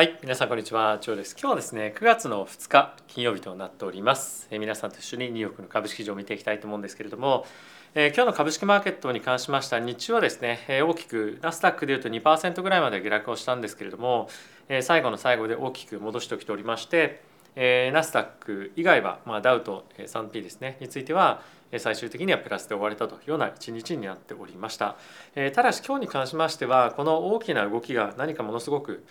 はい皆さんこんにちは。長です。今日はですね9月の2日金曜日となっております。え皆さんと一緒にニューヨークの株式市場を見ていきたいと思うんですけれどもえ今日の株式マーケットに関しましては日中はですねえ大きくナスダックでいうと2%ぐらいまで下落をしたんですけれどもえ最後の最後で大きく戻してきておりましてえナスダック以外は、まあ、ダウと S&P ですねについては最終的にはプラスで終われたというような一日になっておりました。えただし今日に関しましてはこの大きな動きが何かものすごく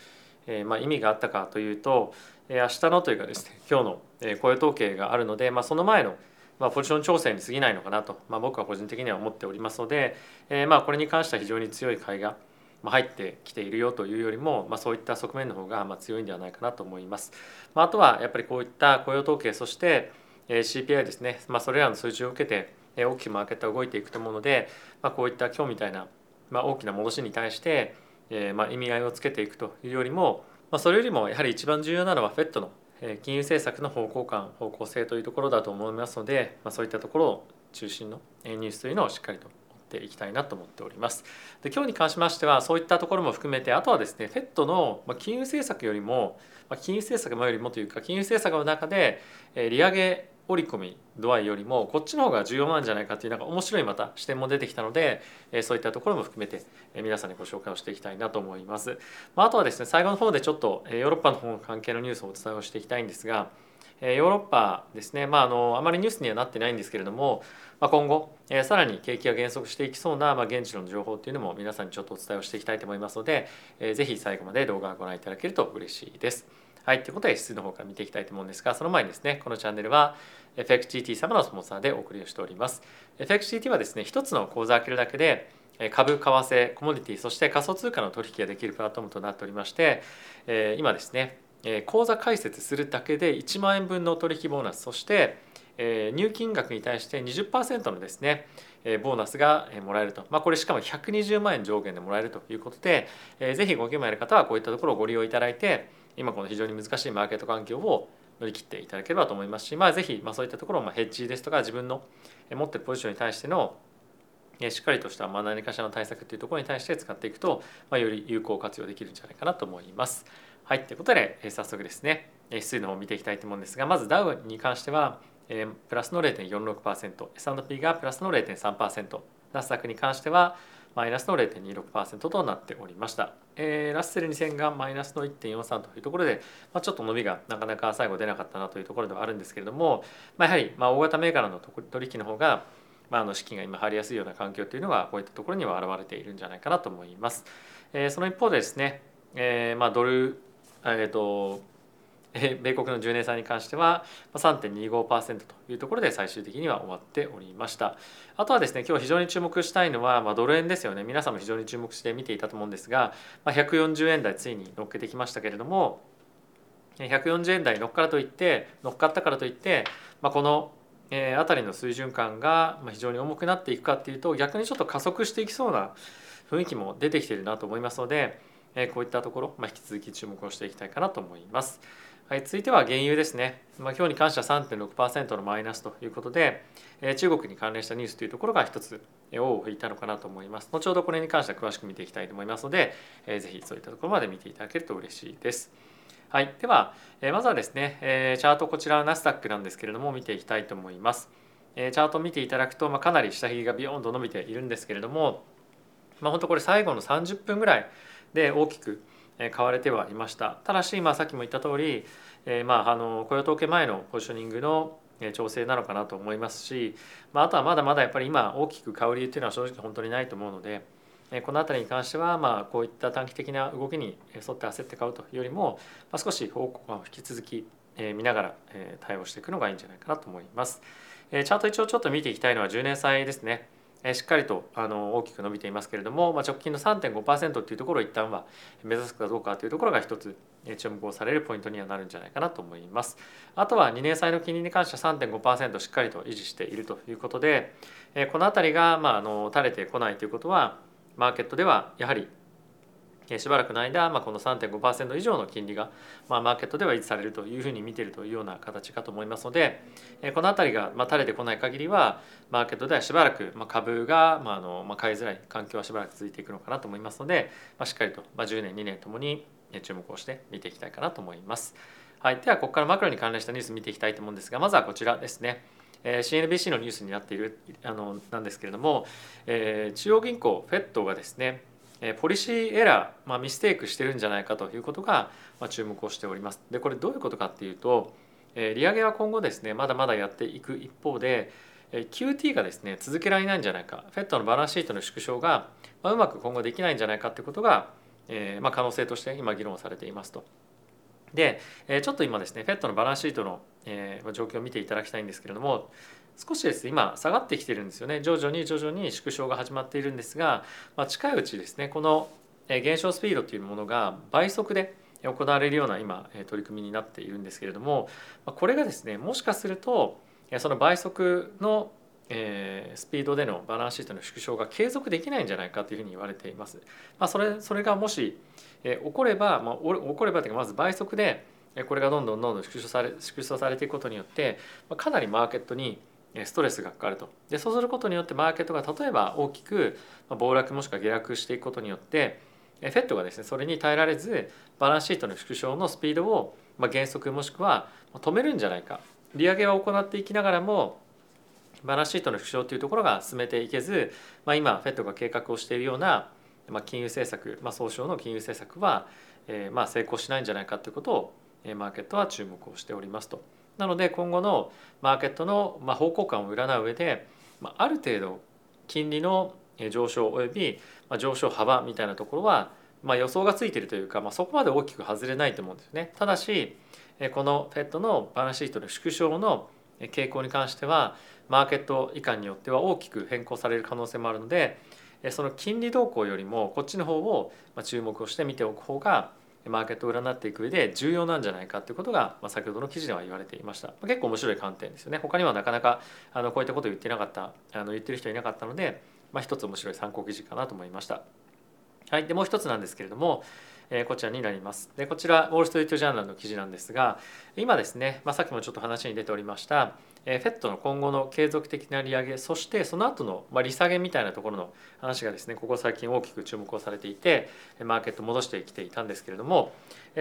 えまあ、意味があったかというと、え明日のというかですね今日の、え雇用統計があるので、まあ、その前の、まあ、ポジション調整に過ぎないのかなと、まあ、僕は個人的には思っておりますので、えまあ、これに関しては非常に強い買いがま入ってきているよというよりも、まあ、そういった側面の方がま強いんではないかなと思います。まあ、とはやっぱりこういった雇用統計そして CPI ですね、まあ、それらの数字を受けて大きくマーケットが動いていくと思うので、まあ、こういった今日みたいな、ま、大きな戻しに対して、えまあ意味合いをつけていくというよりも、まあ、それよりもやはり一番重要なのは FED の金融政策の方向感方向性というところだと思いますので、まあ、そういったところを中心のニュースというのをしっかりと追っていきたいなと思っております。で今日に関しましてはそういったところも含めてあとはですね FED の金融政策よりも金融政策もよりもというか金融政策の中で利上げ織り込み度合いよりもこっちの方が重要なんじゃないかというなんか面白いまた視点も出てきたのでそういったところも含めて皆さんにご紹介をしていきたいなと思います。あとはですね最後の方でちょっとヨーロッパの方の関係のニュースをお伝えをしていきたいんですがヨーロッパですね、まあ、あのあまりニュースにはなってないんですけれども、ま、今後さらに景気が減速していきそうな、ま、現地の情報っていうのも皆さんにちょっとお伝えをしていきたいと思いますのでぜひ最後まで動画をご覧いただけると嬉しいです。はい、ということで指数の方から見ていきたいと思うんですがその前にですねこのチャンネルは FXGT 様のスポンサーでお送りをしております。FXGT はですね一つの口座を開けるだけで株、為替、コモディティ、そして仮想通貨の取引ができるプラットフォームとなっておりまして、今ですね、口座開設するだけで1万円分の取引ボーナス、そして入金額に対して20%のですね、ボーナスがもらえると、まあ、これしかも120万円上限でもらえるということで、ぜひご興味ある方はこういったところをご利用いただいて、今この非常に難しいマーケット環境を乗り切っていただければと思いますし、まあ、ぜひまそういったところをヘッジですとか自分の持ってるポジションに対してのしっかりとした何かしらの対策というところに対して使っていくと、ま、より有効活用できるんじゃないかなと思います。はい、ということで早速ですね指数の方を見ていきたいと思うんですがまずダウに関してはプラスの0.46%、S&P がプラスの0.3%、ナスダックに関してはマイナスの0.26%となっておりました。えー、ラッセル2000がマイナスの1.43というところで、まあ、ちょっと伸びがなかなか最後出なかったなというところではあるんですけれども、まあ、やはりまあ大型銘柄の取引の方が、まあ、あの資金が今入りやすいような環境というのがこういったところには現れているんじゃないかなと思います。えー、その一方でですね、えー、まあドル、えーと米国の10年債に関しては3.25%というところで最終的には終わっておりましたあとはですね今日非常に注目したいのは、まあ、ドル円ですよね皆さんも非常に注目して見ていたと思うんですが、まあ、140円台ついに乗っけてきましたけれども140円台乗っからといって乗っかったからといって、まあ、このえー、あたりの水準感が非常に重くなっていくかっていうと逆にちょっと加速していきそうな雰囲気も出てきているなと思いますので、こういったところ、まあ、引き続き注目をしていきたいかなと思います。はい、続いては原油ですね、まあ、今日に関しては3.6%のマイナスということで、えー、中国に関連したニュースというところが一つ尾を引いたのかなと思います。後ほどこれに関しては詳しく見ていきたいと思いますので、えー、ぜひそういったところまで見ていただけると嬉しいです。はい、では、えー、まずはですね、えー、チャートこちらナスダックなんですけれども見ていきたいと思います、えー、チャートを見ていただくと、まあ、かなり下髭がビヨーンと伸びているんですけれどもまあ本当これ最後の30分ぐらいで大きく買われてはいましたただし、まあ、さっきも言った通り、えー、まああの雇用統計前のポジショニングの調整なのかなと思いますし、まあ、あとはまだまだやっぱり今大きく買う理由っていうのは正直本当にないと思うのでこの辺りに関してはまあこういった短期的な動きに沿って焦って買うというよりも、まあ、少し方向感を引き続き見ながら対応していくのがいいんじゃないかなと思います。チャート一応ちょっと見ていきたいのは10年債ですね。しっかりとあの大きく伸びていますけれども、まあ、直近の3.5%っていうところを一旦は目指すかどうかというところが一つ注目をされるポイントにはなるんじゃないかなと思います。あとは2年債の金利に関しては3.5%しっかりと維持しているということでこの辺りがまああの垂れてこないということはマーケットではやはりしばらくの間、まあ、この3.5%以上の金利が、まあ、マーケットでは維持されるというふうに見ているというような形かと思いますのでこの辺りが、まあ、垂れてこない限りはマーケットではしばらく、まあ、株が、まああのまあ、買いづらい環境はしばらく続いていくのかなと思いますので、まあ、しっかりと、まあ、10年2年ともに注目をして見ていきたいかなと思います。はい、ではここからマクロに関連したニュース見ていきたいと思うんですがまずはこちらですね。え CNBC のニュースになっているあのなんですけれども、えー、中央銀行 FED がですねポリシーエラー、まあ、ミステイクしてるんじゃないかということが、注目をしております。でこれどういうことかっていうと、利上げは今後ですねまだまだやっていく一方で QT がですね続けられないんじゃないか FED のバランスシートの縮小が、うまく今後できないんじゃないかということが、えまあ、可能性として今議論されていますと。でちょっと今ですね FED のバランスシートの、えー、状況を見ていただきたいんですけれども少しです今下がってきてるんですよね徐々に徐々に縮小が始まっているんですが、まあ、近いうちですねこの減少スピードというものが倍速で行われるような今取り組みになっているんですけれどもこれがですねもしかするとその倍速のスピードでのバランスシートの縮小が継続できないんじゃないかというふうに言われています。まあ、それそれがもし起これば、まあ、起こればというかまず倍速でこれがどんどんどんどん縮小され縮小されていくことによってかなりマーケットにストレスがかかると。でそうすることによってマーケットが例えば大きく暴落もしくは下落していくことによってフェットがですねそれに耐えられずバランスシートの縮小のスピードを減速もしくは止めるんじゃないか。利上げは行っていきながらもバランスシートの縮小というところが進めていけず、まあ、今フェットが計画をしているような、金融政策、まあ、総称の金融政策は、え、ま成功しないんじゃないかということをマーケットは注目をしておりますと。なので今後のマーケットの方向感を占う上である程度金利の上昇および上昇幅みたいなところはま予想がついているというか、ま、そこまで大きく外れないと思うんですね。ただしこの FED のバランスシートの縮小の傾向に関してはマーケット以下によっては大きく変更される可能性もあるのでその金利動向よりもこっちの方を注目をして見ておく方がマーケットを占っていく上で重要なんじゃないかということが、まあ、先ほどの記事では言われていました。結構面白い観点ですよね。他にはなかなかあのこういったことを言ってなかったあの言ってる人いなかったので、まあ、一つ面白い参考記事かなと思いました。はい。でもう一つなんですけれどもえこちらになります。でこちらウォール・ストリート・ジャーナルの記事なんですが今ですね、まあ、さっきもちょっと話に出ておりました、フェットの今後の継続的な利上げそしてその後のま利下げみたいなところの話がですねここ最近大きく注目をされていてマーケット戻してきていたんですけれども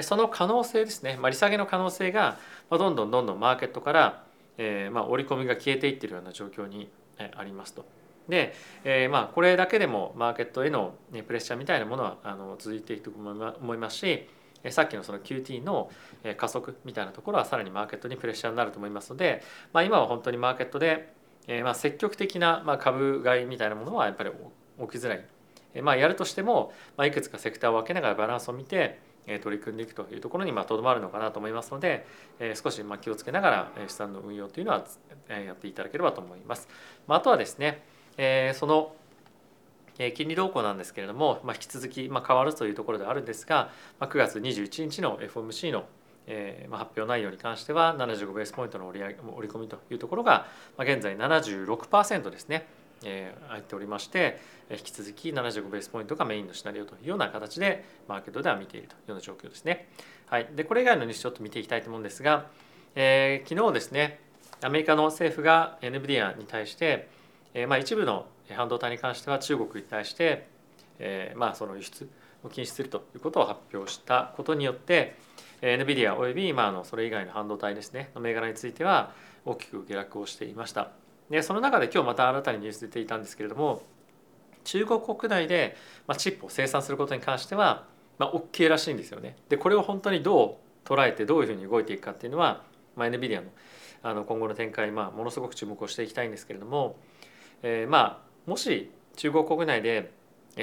その可能性ですね、ま、利下げの可能性がどんどんどんどんマーケットから、え、ま織り込みが消えていってるような状況にありますと。で、えー、まあこれだけでもマーケットへのプレッシャーみたいなものはあの続いていくと思いますしさっきのその QT の加速みたいなところはさらにマーケットにプレッシャーになると思いますので、まあ、今は本当にマーケットで、えまあ積極的なまあ株買いみたいなものはやっぱり起きづらい。えまあ、やるとしても、まあ、いくつかセクターを分けながらバランスを見て取り組んでいくというところにとどまるのかなと思いますので少し気をつけながら資産の運用というのはやっていただければと思います。あとはですねその金利動向なんですけれども、まあ、引き続きまあ変わるというところであるんですが、まあ、9月21日の FOMC のえーまあ、発表内容に関しては75ベースポイントの折り折り込みというところが、まあ、現在76%ですね、えー、入っておりまして引き続き75ベースポイントがメインのシナリオというような形でマーケットでは見ているというような状況ですね。はい、でこれ以外のニュースちょっと見ていきたいと思うんですが、えー、昨日ですねアメリカの政府が NVIDIA に対して、えーまあ、一部の半導体に関しては中国に対して、えー、まあその輸出を禁止するということを発表したことによって NVIDIA および今のそれ以外の半導体ですねの銘柄については大きく下落をしていました。でその中で今日また新たにニュース出ていたんですけれども中国国内でチップを生産することに関しては、まあ、OK らしいんですよね。でこれを本当にどう捉えてどういうふうに動いていくかっていうのは、まあ、NVIDIA のあの今後の展開、まあ、ものすごく注目をしていきたいんですけれども、えー、まあもし中国国内で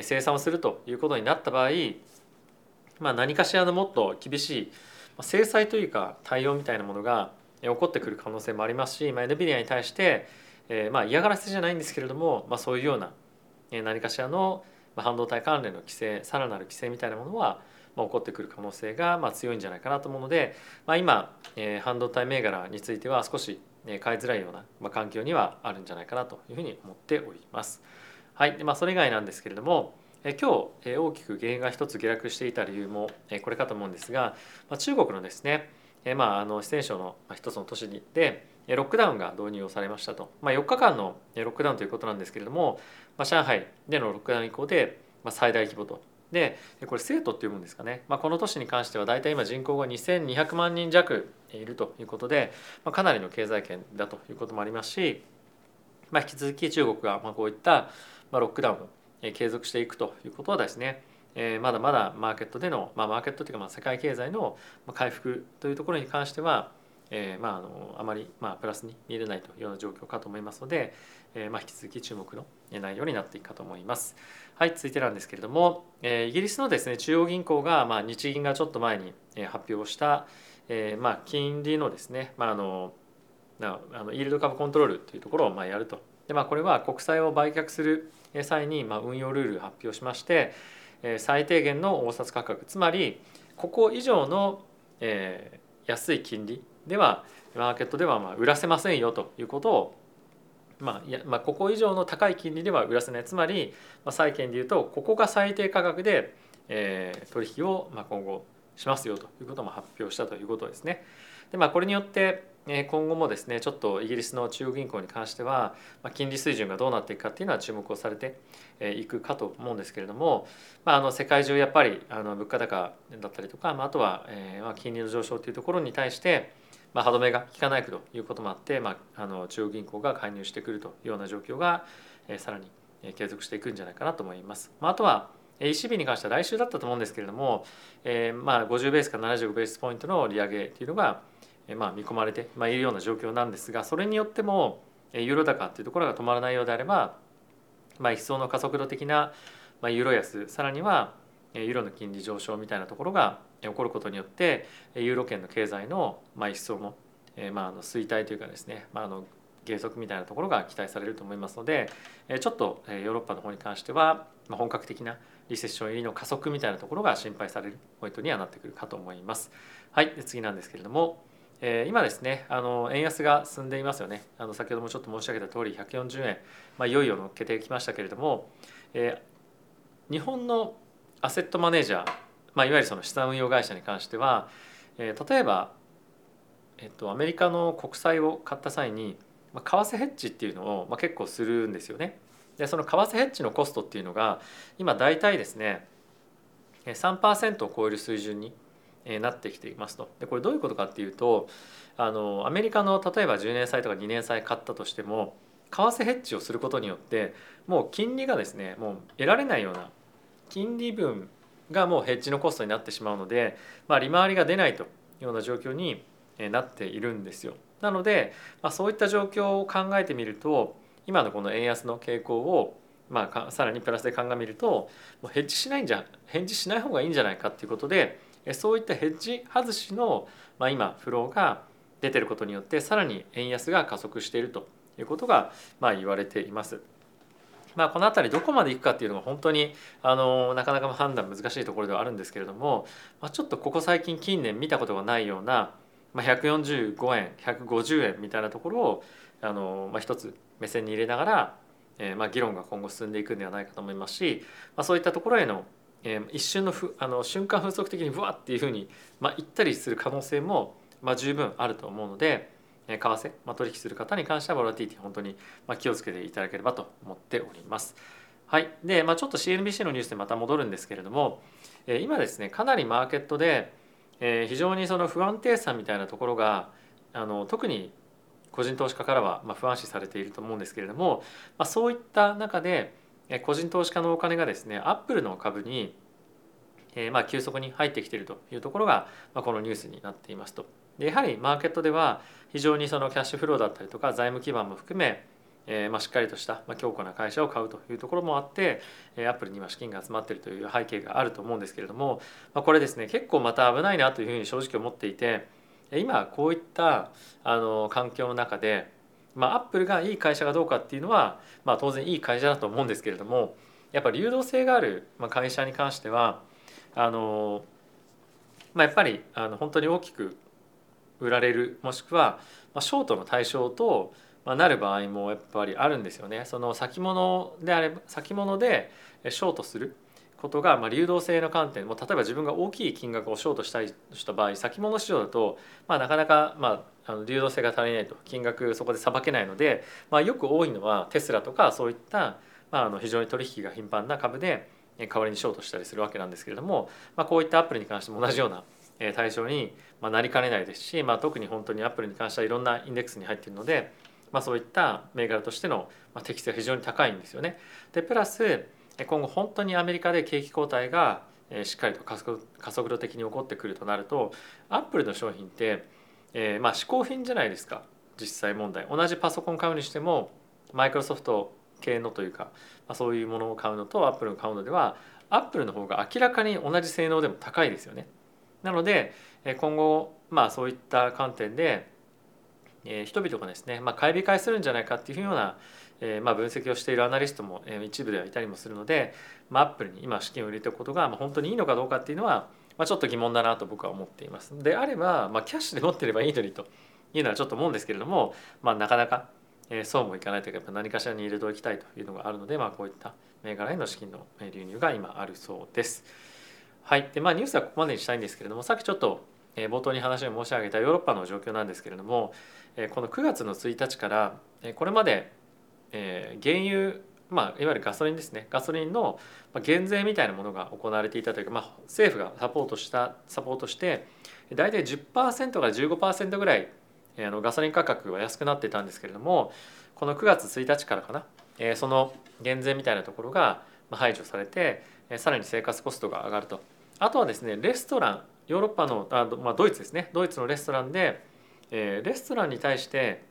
生産をするということになった場合、まあ、何かしらのもっと厳しい制裁というか対応みたいなものが起こってくる可能性もありますし、まあ、NVIDIA に対して、えー、まあ嫌がらせじゃないんですけれども、まあ、そういうような何かしらの半導体関連の規制さらなる規制みたいなものは起こってくる可能性がま強いんじゃないかなと思うので、まあ、今、えー、半導体銘柄については少し買いづらいような、ま、環境にはあるんじゃないかなというふうに思っております。はい、でまあ、それ以外なんですけれども今日大きく原因が一つ下落していた理由もこれかと思うんですが、中国のですねまあ、あの四川省の一つの都市でロックダウンが導入をされましたと、まあ、4日間のロックダウンということなんですけれども、ま、上海でのロックダウン以降で最大規模とでこれ生徒っていうもんですかね、まあ、この都市に関しては大体今人口が2200万人弱いるということで、まあ、かなりの経済圏だということもありますし、まあ、引き続き中国がまあこういったロックダウンを継続していくということはですねまだまだマーケットでの、まあ、マーケットというかまあ世界経済の回復というところに関しては、えー、まああのあまりまあプラスに見れないというような状況かと思いますので、えー、まあ引き続き注目の内容になっていくかと思います。はい続いてなんですけれども、えー、イギリスのですね中央銀行が、まあ、日銀がちょっと前に発表した、えー、まあ金利のですね、まあ、あのあのイールド株コントロールというところをまあやると。でまあ、これは国債を売却する際にまあ運用ルールを発表しまして、最低限の応札価格つまりここ以上の、えー、安い金利ではマーケットではまあ売らせませんよということをまあいやまあ、ここ以上の高い金利では売らせないつまり、まあ、債券でいうとここが最低価格で、えー、取引をまあ今後しますよということも発表したということですね。でまあ、これによって今後もですねちょっとイギリスの中央銀行に関しては金利水準がどうなっていくかっていうのは注目をされていくかと思うんですけれども、まあ、あの世界中やっぱりあの物価高だったりとか、まあ、あとは、金利の上昇というところに対して、まあ、歯止めが効かないということもあって、まあ、あの中央銀行が介入してくるというような状況が、えさらに継続していくんじゃないかなと思います。まあ、あとは ECB に関しては来週だったと思うんですけれども、えー、まあ50ベースから75ベースポイントの利上げというのがえまあ、見込まれて、まあ、いるような状況なんですがそれによってもユーロ高というところが止まらないようであれば、まあ、一層の加速度的なユーロ安さらにはユーロの金利上昇みたいなところが起こることによってユーロ圏の経済のまあ一層の,、えまあ、あの衰退というかですね、まあ、あの減速みたいなところが期待されると思いますのでちょっとヨーロッパの方に関しては本格的なリセッション入りの加速みたいなところが心配されるポイントにはなってくるかと思います。はい、次なんですけれどもえ、今ですねあの円安が進んでいますよねあの先ほどもちょっと申し上げた通り140円、まあ、いよいよ乗っけてきましたけれども、えー、日本のアセットマネージャー、まあ、いわゆるその資産運用会社に関しては、えー、例えば、えっと、アメリカの国債を買った際に、まあ、為替ヘッジっていうのを、まあ、結構するんですよね。でその為替ヘッジのコストっていうのが今大体ですね3%を超える水準になってきていますと。でこれどういうことかっていうとあのアメリカの例えば10年債とか2年債買ったとしても為替ヘッジをすることによってもう金利がですねもう得られないような金利分がもうヘッジのコストになってしまうので、まあ、利回りが出ないというような状況になっているんですよ。なので、まあ、そういった状況を考えてみると今のこの円安の傾向をまあ、さらにプラスで鑑みるともうヘッジしないんじゃヘッジしない方がいいんじゃないかっていうことでそういったヘッジ外しの、まあ、今フローが出てることによってさらに円安が加速しているということが、まあ、言われています。まあ、この辺りどこまでいくかっていうのが本当にあのなかなか判断難しいところではあるんですけれども、まあ、ちょっとここ最近近年見たことがないような、まあ、145円150円みたいなところをあの、まあ、一つ目線に入れながら、えーまあ、議論が今後進んでいくんではないかと思いますし、まあ、そういったところへのえー、一瞬のふあの瞬間風速的にブワっていうふうに、まあ、行ったりする可能性も、まあ、十分あると思うので、為替、まあ、取引する方に関してはボラティティ本当に、まあ、気をつけていただければと思っております。はいでまあ、ちょっと CNBC のニュースでまた戻るんですけれども、今ですねかなりマーケットで、非常にその不安定さみたいなところがあの特に個人投資家からはまあ不安視されていると思うんですけれども、まあ、そういった中で個人投資家のお金がですねアップルの株にまあ急速に入ってきているというところが、このニュースになっていますと。でやはりマーケットでは非常にそのキャッシュフローだったりとか財務基盤も含めえー、まあしっかりとした、ま、強固な会社を買うというところもあって、え、アップルに今資金が集まっているという背景があると思うんですけれども、まあ、これですね結構また危ないなというふうに正直思っていて今こういったあの環境の中で、まあ、アップルがいい会社かどうかっていうのは、まあ、当然いい会社だと思うんですけれどもやっぱり流動性がある会社に関してはあの、まあ、やっぱりあの本当に大きく売られるもしくは、まあ、ショートの対象と、まあ、なる場合もやっぱりあるんですよね。その先物であれば先物でショートすることが、まあ、流動性の観点も例えば自分が大きい金額をショートしたいした場合先物市場だと、まあ、なかなか、まあ、あの流動性が足りないと金額そこでさばけないので、まあ、よく多いのはテスラとかそういった、まあ、あの非常に取引が頻繁な株で代わりにショートしたりするわけなんですけれども、まあ、こういったアップルに関しても同じような対象になりかねないですし、まあ、特に本当にアップルに関してはいろんなインデックスに入っているので、まあ、そういった銘柄としての適性が非常に高いんですよね。でプラス今後本当にアメリカで景気後退がしっかりと加速度的に起こってくるとなるとアップルの商品って、えー、まあ嗜好品じゃないですか実際問題同じパソコン買うにしてもマイクロソフト系のというか、まあ、そういうものを買うのとアップルを買うのではアップルの方が明らかに同じ性能でも高いですよね。なので今後まあそういった観点で人々がですね、まあ、買い控えするんじゃないかっていうようなえ、まあ分析をしているアナリストも、一部ではいたりもするので、まあ、アップルに今資金を入れておくことが、本当にいいのかどうかっていうのは、まあ、ちょっと疑問だなと僕は思っています。であれば、まあ、キャッシュで持ってればいいのにというのはちょっと思うんですけれども、まあ、なかなか、え、そうもいかないというかやっぱ何かしらに入れておきたいというのがあるので、まあ、こういった銘柄への資金の流入が今あるそうです。はい。でまあ、ニュースはここまでにしたいんですけれどもさっきちょっと冒頭に話を申し上げたヨーロッパの状況なんですけれどもこの9月の1日からこれまで、原油まあ、いわゆるガソリンですね。ガソリンの減税みたいなものが行われていたというか、まあ、政府がサポートしたサポートして大体10%から15%ぐらいあのガソリン価格は安くなってたんですけれどもこの9月1日からかな、え、その減税みたいなところが排除されてさらに生活コストが上がると。あとはですねレストランヨーロッパのあ、まあ、ドイツですね。ドイツのレストランで、えー、レストランに対して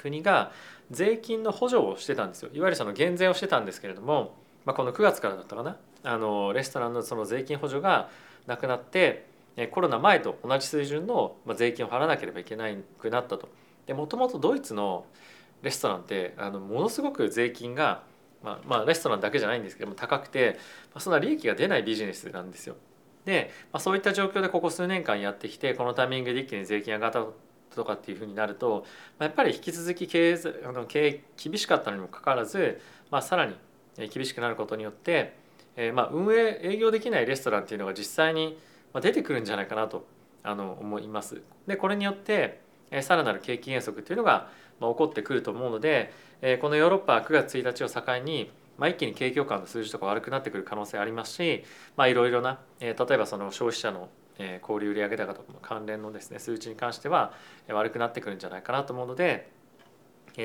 国が税金の補助をしてたんですよ。いわゆるその減税をしてたんですけれども、まあ、この9月からだったかな。あのレストランのその税金補助がなくなってコロナ前と同じ水準の税金を払わなければいけなくなったと。でもともとドイツのレストランってあのものすごく税金が、まあ、まあレストランだけじゃないんですけども高くて、まあ、そんな利益が出ないビジネスなんですよ。で、まあ、そういった状況でここ数年間やってきてこのタイミングで一気に税金上がったとかっていうふうになるとやっぱり引き続き経営あの経営厳しかったのにもかかわらず、まあ、さらに厳しくなることによって、えー、まあ運営営業できないレストランっていうのが実際に出てくるんじゃないかなとあの思います。でこれによってさらなる景気減速っていうのが起こってくると思うのでえこのヨーロッパ9月1日を境にまあ、一気に景況感の数字とか悪くなってくる可能性ありますし、いろいろな、え、例えばその消費者の小売売上高とかの関連のですね数値に関しては悪くなってくるんじゃないかなと思うので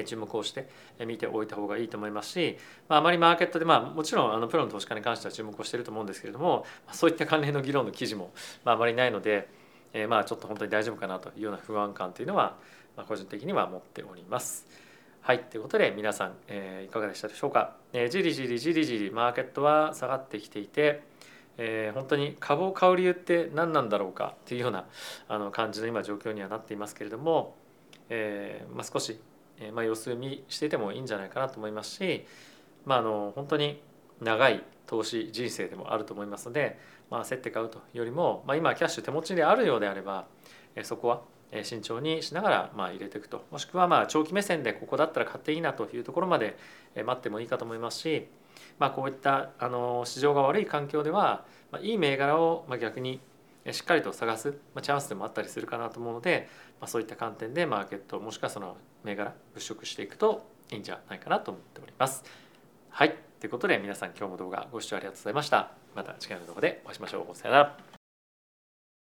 注目をして見ておいた方がいいと思いますし、まあ、まりマーケットで、まあ、もちろんあのプロの投資家に関しては注目をしていると思うんですけれどもそういった関連の議論の記事も、まあ、あまりないので、え、まあちょっと本当に大丈夫かなというような不安感というのは、ま、個人的には持っております。はい、ということで皆さん、えー、いかがでしたでしょうか？えー、じりじりじりじりマーケットは下がってきていて、えー、本当に株を買う理由って何なんだろうか？っていうようなあの感じの今状況にはなっていますけれども、えーまあ、少し、えーまあ、様子見していてもいいんじゃないかなと思いますし、まあ、あの本当に長い投資人生でもあると思いますので、まあ、競って買うというよりも、まあ、今キャッシュ手持ちであるようであれば、え、そこは慎重にしながらま入れていくともしくはま長期目線でここだったら買っていいなというところまで待ってもいいかと思いますしまあ、こういったあの市場が悪い環境では、ま、いい銘柄をま逆にしっかりと探す、ま、チャンスでもあったりするかなと思うので、ま、そういった観点でマーケットもしくはその銘柄物色していくといいんじゃないかなと思っております。はいということで皆さん今日も動画ご視聴ありがとうございました。また次回の動画でお会いしましょう。さよなら。